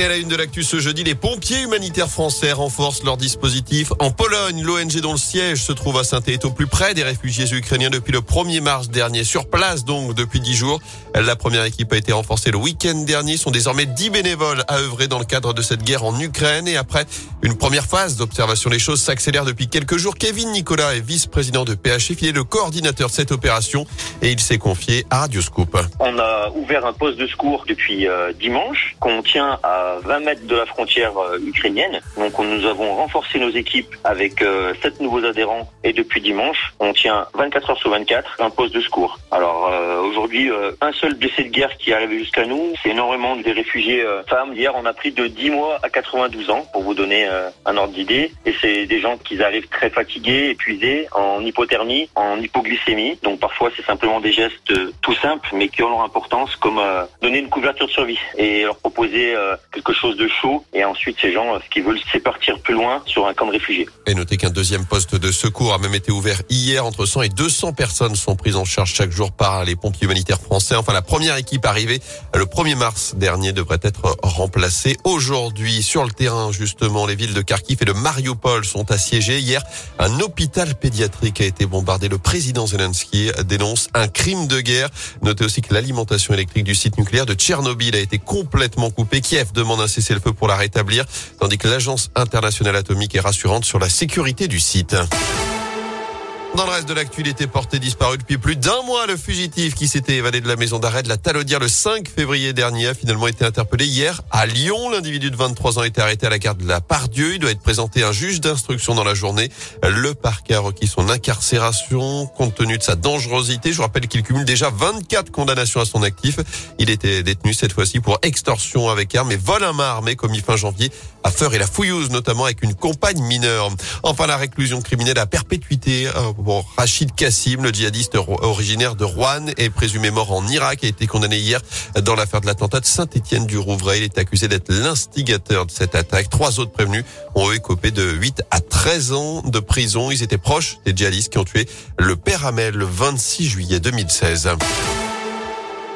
Et à la une de l'actu ce jeudi, les pompiers humanitaires français renforcent leur dispositif. En Pologne, l'ONG dont le siège se trouve à saint est au plus près des réfugiés ukrainiens depuis le 1er mars dernier. Sur place donc depuis 10 jours. La première équipe a été renforcée le week-end dernier. sont désormais 10 bénévoles à œuvrer dans le cadre de cette guerre en Ukraine. Et après une première phase d'observation, les choses s'accélèrent depuis quelques jours. Kevin Nicolas est vice-président de PHF. Il est le coordinateur de cette opération et il s'est confié à Radioscoop. On a ouvert un poste de secours depuis euh, dimanche qu'on tient à 20 mètres de la frontière euh, ukrainienne. Donc nous avons renforcé nos équipes avec euh, sept nouveaux adhérents et depuis dimanche, on tient 24 heures sur 24 un poste de secours. Alors euh, aujourd'hui, un seul blessé de guerre qui est arrivé jusqu'à nous, c'est énormément des réfugiés femmes. Hier, on a pris de 10 mois à 92 ans pour vous donner un ordre d'idée. Et c'est des gens qui arrivent très fatigués, épuisés, en hypothermie, en hypoglycémie. Donc parfois, c'est simplement des gestes tout simples, mais qui ont leur importance, comme donner une couverture de survie et leur proposer quelque chose de chaud. Et ensuite, ces gens, ce veulent, c'est plus loin sur un camp de réfugiés. Et notez qu'un deuxième poste de secours a même été ouvert hier. Entre 100 et 200 personnes sont prises en charge chaque jour par les pompiers humanitaires français. Enfin, la première équipe arrivée le 1er mars dernier devrait être remplacée aujourd'hui. Sur le terrain, justement, les villes de Kharkiv et de Mariupol sont assiégées. Hier, un hôpital pédiatrique a été bombardé. Le président Zelensky dénonce un crime de guerre. Notez aussi que l'alimentation électrique du site nucléaire de Tchernobyl a été complètement coupée. Kiev demande un cessez-le-feu pour la rétablir, tandis que l'Agence internationale atomique est rassurante sur la sécurité du site. Dans le reste de l'actu, il était porté disparu depuis plus d'un mois. Le fugitif qui s'était évadé de la maison d'arrêt de la Talaudière le 5 février dernier a finalement été interpellé hier à Lyon. L'individu de 23 ans a été arrêté à la gare de la Pardieu. Il doit être présenté à un juge d'instruction dans la journée. Le parquet a requis son incarcération compte tenu de sa dangerosité. Je vous rappelle qu'il cumule déjà 24 condamnations à son actif. Il était détenu cette fois-ci pour extorsion avec arme et vol à main armée commis fin janvier à Feur et la Fouillouse, notamment avec une compagne mineure. Enfin, la réclusion criminelle à perpétuité euh, Rachid Kassim, le djihadiste originaire de Rouen et présumé mort en Irak, a été condamné hier dans l'affaire de l'attentat de Saint-Étienne du Rouvray. Il est accusé d'être l'instigateur de cette attaque. Trois autres prévenus ont écopé de 8 à 13 ans de prison. Ils étaient proches des djihadistes qui ont tué le père Hamel le 26 juillet 2016.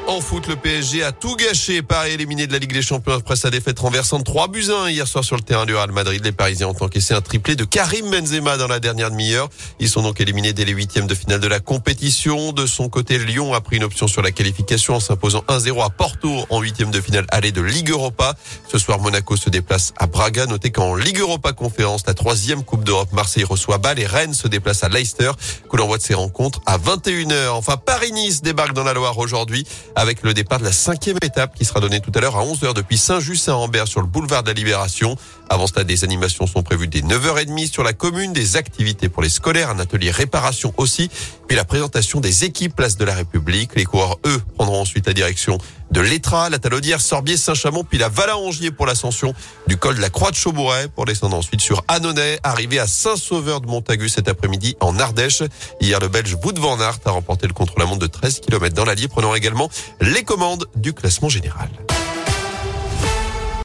En foot, le PSG a tout gâché. Paris éliminé de la Ligue des Champions après sa défaite renversante 3 buts 1 hier soir sur le terrain du Real Madrid. Les Parisiens ont encaissé un triplé de Karim Benzema dans la dernière demi-heure. Ils sont donc éliminés dès les huitièmes de finale de la compétition. De son côté, Lyon a pris une option sur la qualification en s'imposant 1-0 à Porto en huitième de finale aller de Ligue Europa. Ce soir, Monaco se déplace à Braga. Notez qu'en Ligue Europa Conférence, la troisième Coupe d'Europe, Marseille reçoit Bâle et Rennes se déplace à Leicester. Coup d'envoi de ces rencontres à 21h. Enfin, Paris-Nice débarque dans la Loire aujourd'hui avec le départ de la cinquième étape qui sera donnée tout à l'heure à 11h depuis Saint-Just-Saint-Rambert sur le boulevard de la Libération. Avant cela, des animations sont prévues dès 9h30 sur la commune, des activités pour les scolaires, un atelier réparation aussi, puis la présentation des équipes Place de la République. Les coureurs, eux, ensuite la direction de l'Etra, la Talaudière, Sorbier, Saint-Chamond, puis la Valangier pour l'ascension du col de la Croix de Chaubouret pour descendre ensuite sur Annonay, arrivé à Saint-Sauveur de Montagu cet après-midi en Ardèche. Hier, le Belge Wout van Aert a remporté le contre-la-montre de 13 km dans l'Allier, prenant également les commandes du classement général.